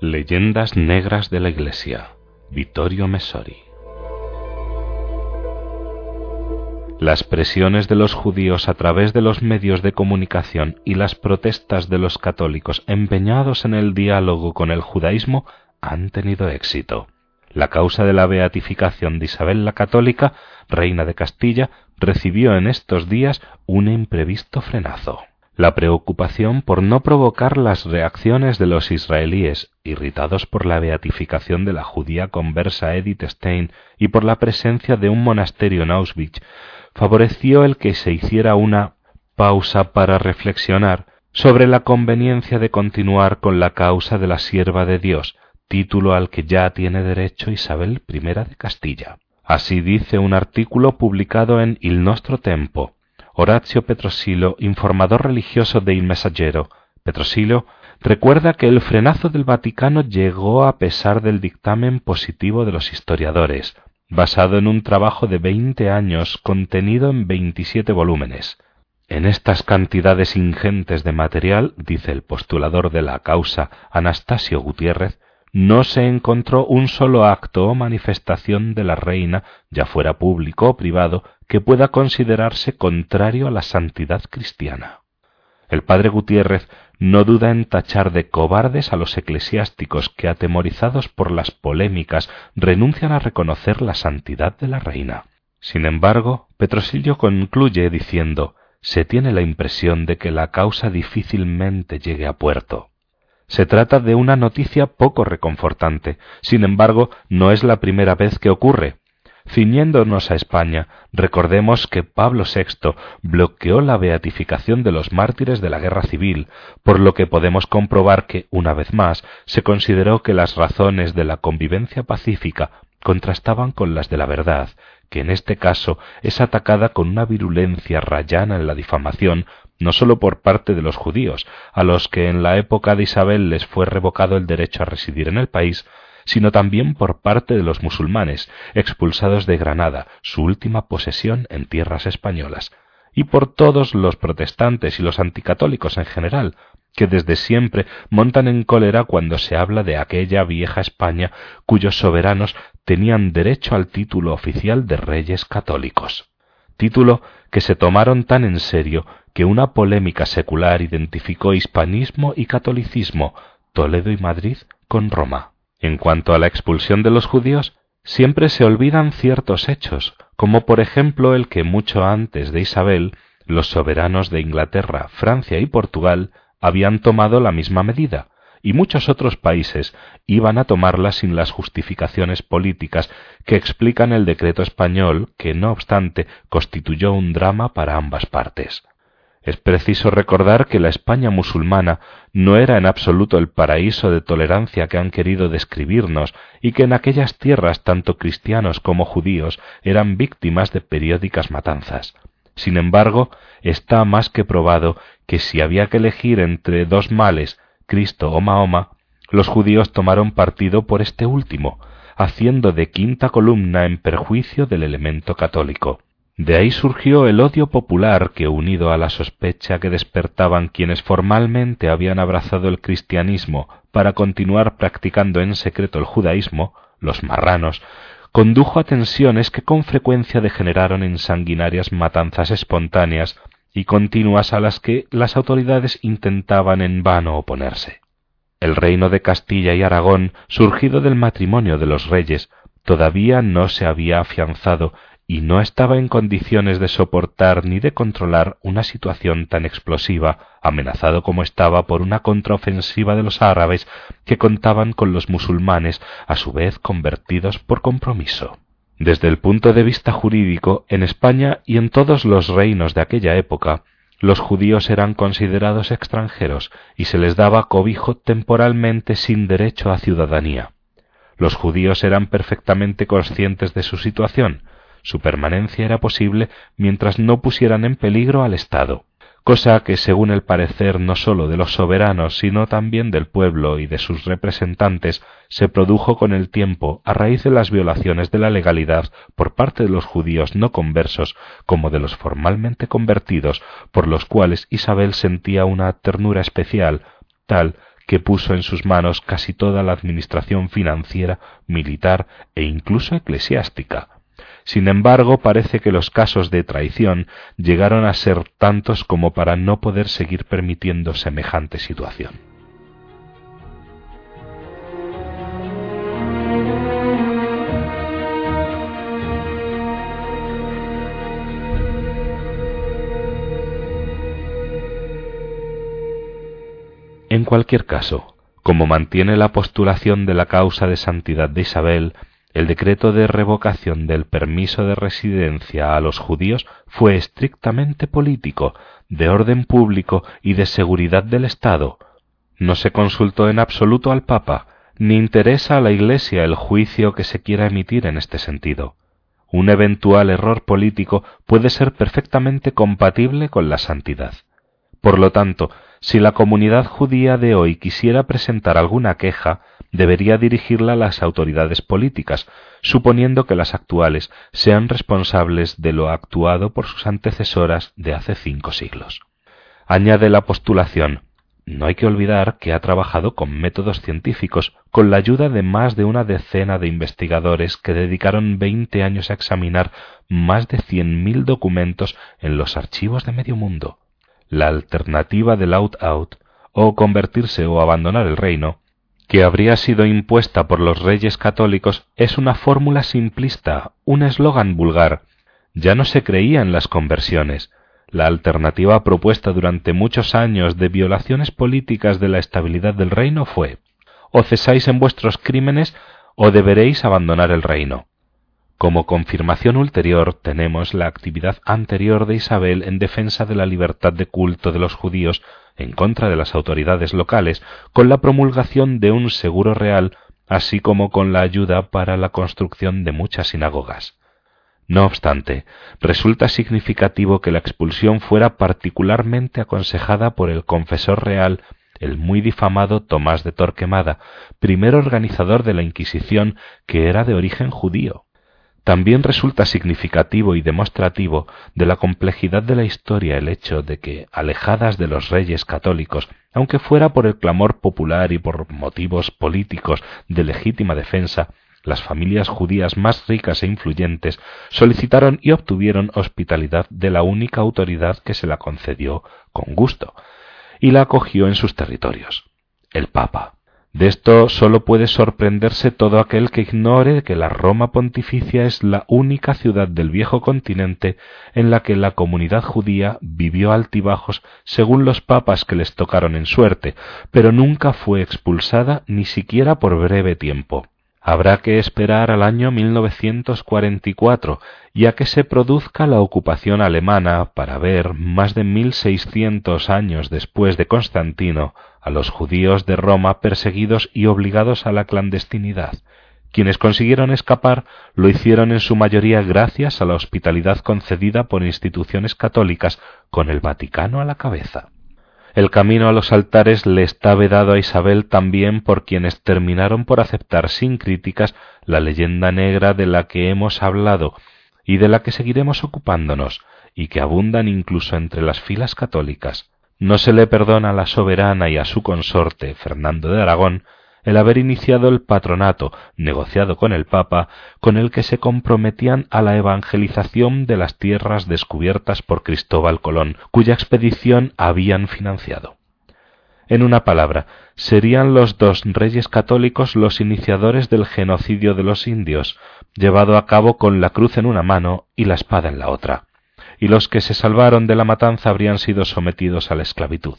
Leyendas negras de la Iglesia. Vittorio Messori. Las presiones de los judíos a través de los medios de comunicación y las protestas de los católicos empeñados en el diálogo con el judaísmo han tenido éxito. La causa de la beatificación de Isabel la Católica, reina de Castilla, recibió en estos días un imprevisto frenazo. La preocupación por no provocar las reacciones de los israelíes, irritados por la beatificación de la judía conversa Edith Stein y por la presencia de un monasterio en Auschwitz, favoreció el que se hiciera una pausa para reflexionar sobre la conveniencia de continuar con la causa de la sierva de Dios, título al que ya tiene derecho Isabel I de Castilla. Así dice un artículo publicado en Il Nostro Tempo, Horacio Petrosilo, informador religioso de Il Messaggero, Petrosilo, recuerda que el frenazo del Vaticano llegó a pesar del dictamen positivo de los historiadores, basado en un trabajo de veinte años contenido en veintisiete volúmenes. En estas cantidades ingentes de material, dice el postulador de la causa Anastasio Gutiérrez, no se encontró un solo acto o manifestación de la reina, ya fuera público o privado, que pueda considerarse contrario a la santidad cristiana. El padre Gutiérrez no duda en tachar de cobardes a los eclesiásticos que, atemorizados por las polémicas, renuncian a reconocer la santidad de la reina. Sin embargo, Petrosillo concluye diciendo se tiene la impresión de que la causa difícilmente llegue a puerto. Se trata de una noticia poco reconfortante. Sin embargo, no es la primera vez que ocurre. Ciñéndonos a España, recordemos que Pablo VI bloqueó la beatificación de los mártires de la guerra civil, por lo que podemos comprobar que, una vez más, se consideró que las razones de la convivencia pacífica contrastaban con las de la verdad, que en este caso es atacada con una virulencia rayana en la difamación no sólo por parte de los judíos, a los que en la época de Isabel les fue revocado el derecho a residir en el país, sino también por parte de los musulmanes, expulsados de Granada, su última posesión en tierras españolas, y por todos los protestantes y los anticatólicos en general, que desde siempre montan en cólera cuando se habla de aquella vieja España cuyos soberanos tenían derecho al título oficial de reyes católicos título que se tomaron tan en serio que una polémica secular identificó hispanismo y catolicismo, Toledo y Madrid, con Roma. En cuanto a la expulsión de los judíos, siempre se olvidan ciertos hechos, como por ejemplo el que mucho antes de Isabel, los soberanos de Inglaterra, Francia y Portugal habían tomado la misma medida, y muchos otros países iban a tomarla sin las justificaciones políticas que explican el decreto español que, no obstante, constituyó un drama para ambas partes. Es preciso recordar que la España musulmana no era en absoluto el paraíso de tolerancia que han querido describirnos y que en aquellas tierras tanto cristianos como judíos eran víctimas de periódicas matanzas. Sin embargo, está más que probado que si había que elegir entre dos males Cristo o Mahoma, los judíos tomaron partido por este último, haciendo de quinta columna en perjuicio del elemento católico. De ahí surgió el odio popular que, unido a la sospecha que despertaban quienes formalmente habían abrazado el cristianismo para continuar practicando en secreto el judaísmo, los marranos, condujo a tensiones que con frecuencia degeneraron en sanguinarias matanzas espontáneas y continuas a las que las autoridades intentaban en vano oponerse. El reino de Castilla y Aragón, surgido del matrimonio de los reyes, todavía no se había afianzado y no estaba en condiciones de soportar ni de controlar una situación tan explosiva, amenazado como estaba por una contraofensiva de los árabes que contaban con los musulmanes, a su vez convertidos por compromiso. Desde el punto de vista jurídico, en España y en todos los reinos de aquella época, los judíos eran considerados extranjeros y se les daba cobijo temporalmente sin derecho a ciudadanía. Los judíos eran perfectamente conscientes de su situación, su permanencia era posible mientras no pusieran en peligro al Estado cosa que según el parecer no sólo de los soberanos, sino también del pueblo y de sus representantes, se produjo con el tiempo a raíz de las violaciones de la legalidad por parte de los judíos no conversos como de los formalmente convertidos, por los cuales Isabel sentía una ternura especial, tal que puso en sus manos casi toda la administración financiera, militar e incluso eclesiástica. Sin embargo, parece que los casos de traición llegaron a ser tantos como para no poder seguir permitiendo semejante situación. En cualquier caso, como mantiene la postulación de la causa de santidad de Isabel, el decreto de revocación del permiso de residencia a los judíos fue estrictamente político, de orden público y de seguridad del Estado. No se consultó en absoluto al Papa, ni interesa a la Iglesia el juicio que se quiera emitir en este sentido. Un eventual error político puede ser perfectamente compatible con la santidad. Por lo tanto, si la comunidad judía de hoy quisiera presentar alguna queja, debería dirigirla a las autoridades políticas, suponiendo que las actuales sean responsables de lo actuado por sus antecesoras de hace cinco siglos. Añade la postulación no hay que olvidar que ha trabajado con métodos científicos, con la ayuda de más de una decena de investigadores que dedicaron veinte años a examinar más de cien mil documentos en los archivos de medio mundo la alternativa del out-out, o convertirse o abandonar el reino, que habría sido impuesta por los reyes católicos, es una fórmula simplista, un eslogan vulgar. Ya no se creía en las conversiones. La alternativa propuesta durante muchos años de violaciones políticas de la estabilidad del reino fue o cesáis en vuestros crímenes o deberéis abandonar el reino. Como confirmación ulterior tenemos la actividad anterior de Isabel en defensa de la libertad de culto de los judíos en contra de las autoridades locales, con la promulgación de un seguro real, así como con la ayuda para la construcción de muchas sinagogas. No obstante, resulta significativo que la expulsión fuera particularmente aconsejada por el confesor real, el muy difamado Tomás de Torquemada, primer organizador de la Inquisición, que era de origen judío. También resulta significativo y demostrativo de la complejidad de la historia el hecho de que, alejadas de los reyes católicos, aunque fuera por el clamor popular y por motivos políticos de legítima defensa, las familias judías más ricas e influyentes solicitaron y obtuvieron hospitalidad de la única autoridad que se la concedió con gusto, y la acogió en sus territorios, el Papa. De esto sólo puede sorprenderse todo aquel que ignore que la Roma pontificia es la única ciudad del viejo continente en la que la comunidad judía vivió altibajos según los papas que les tocaron en suerte, pero nunca fue expulsada ni siquiera por breve tiempo. Habrá que esperar al año 1944 y a que se produzca la ocupación alemana para ver, más de 1600 años después de Constantino, a los judíos de Roma perseguidos y obligados a la clandestinidad. Quienes consiguieron escapar lo hicieron en su mayoría gracias a la hospitalidad concedida por instituciones católicas, con el Vaticano a la cabeza. El camino a los altares le está vedado a Isabel también por quienes terminaron por aceptar sin críticas la leyenda negra de la que hemos hablado y de la que seguiremos ocupándonos, y que abundan incluso entre las filas católicas. No se le perdona a la soberana y a su consorte, Fernando de Aragón, el haber iniciado el patronato, negociado con el Papa, con el que se comprometían a la evangelización de las tierras descubiertas por Cristóbal Colón, cuya expedición habían financiado. En una palabra, serían los dos reyes católicos los iniciadores del genocidio de los indios, llevado a cabo con la cruz en una mano y la espada en la otra, y los que se salvaron de la matanza habrían sido sometidos a la esclavitud.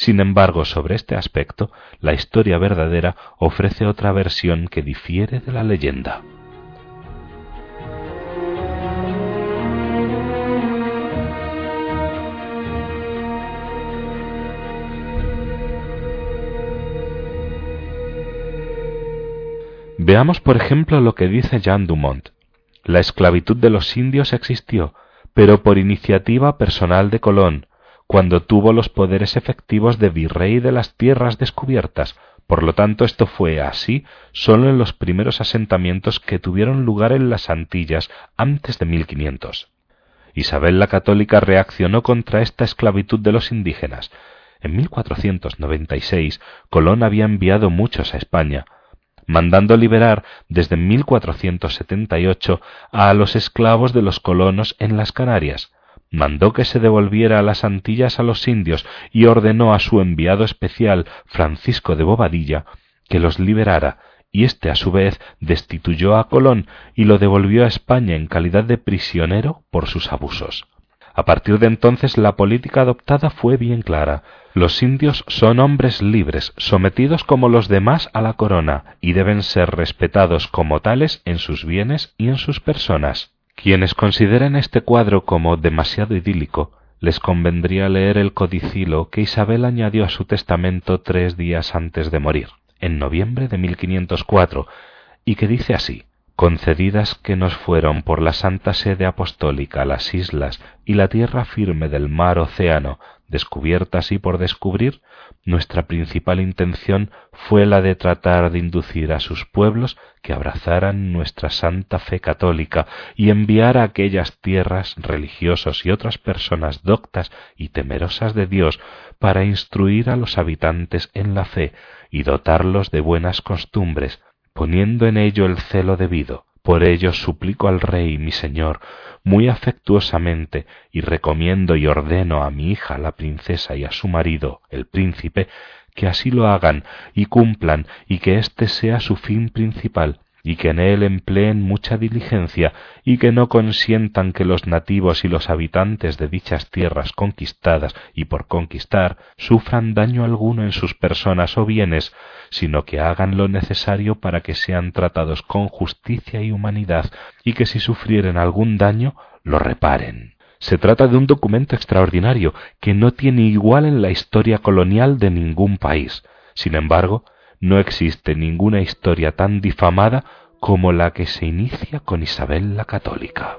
Sin embargo, sobre este aspecto, la historia verdadera ofrece otra versión que difiere de la leyenda. Veamos, por ejemplo, lo que dice Jean Dumont. La esclavitud de los indios existió, pero por iniciativa personal de Colón, cuando tuvo los poderes efectivos de virrey de las tierras descubiertas. Por lo tanto, esto fue así sólo en los primeros asentamientos que tuvieron lugar en las Antillas antes de 1500. Isabel la Católica reaccionó contra esta esclavitud de los indígenas. En 1496 Colón había enviado muchos a España, mandando liberar desde 1478 a los esclavos de los colonos en las Canarias, mandó que se devolviera a las Antillas a los indios y ordenó a su enviado especial Francisco de Bobadilla que los liberara, y éste a su vez destituyó a Colón y lo devolvió a España en calidad de prisionero por sus abusos. A partir de entonces la política adoptada fue bien clara. Los indios son hombres libres, sometidos como los demás a la corona, y deben ser respetados como tales en sus bienes y en sus personas. Quienes consideren este cuadro como demasiado idílico, les convendría leer el codicilo que Isabel añadió a su testamento tres días antes de morir, en noviembre de 1504, y que dice así concedidas que nos fueron por la Santa Sede Apostólica las islas y la tierra firme del mar océano, descubiertas y por descubrir, nuestra principal intención fue la de tratar de inducir a sus pueblos que abrazaran nuestra santa fe católica y enviar a aquellas tierras religiosos y otras personas doctas y temerosas de Dios para instruir a los habitantes en la fe y dotarlos de buenas costumbres, poniendo en ello el celo debido. Por ello suplico al rey mi señor muy afectuosamente y recomiendo y ordeno a mi hija la princesa y a su marido el príncipe que así lo hagan y cumplan y que éste sea su fin principal y que en él empleen mucha diligencia y que no consientan que los nativos y los habitantes de dichas tierras conquistadas y por conquistar sufran daño alguno en sus personas o bienes, sino que hagan lo necesario para que sean tratados con justicia y humanidad y que si sufrieren algún daño lo reparen. Se trata de un documento extraordinario que no tiene igual en la historia colonial de ningún país. Sin embargo, no existe ninguna historia tan difamada como la que se inicia con Isabel la Católica.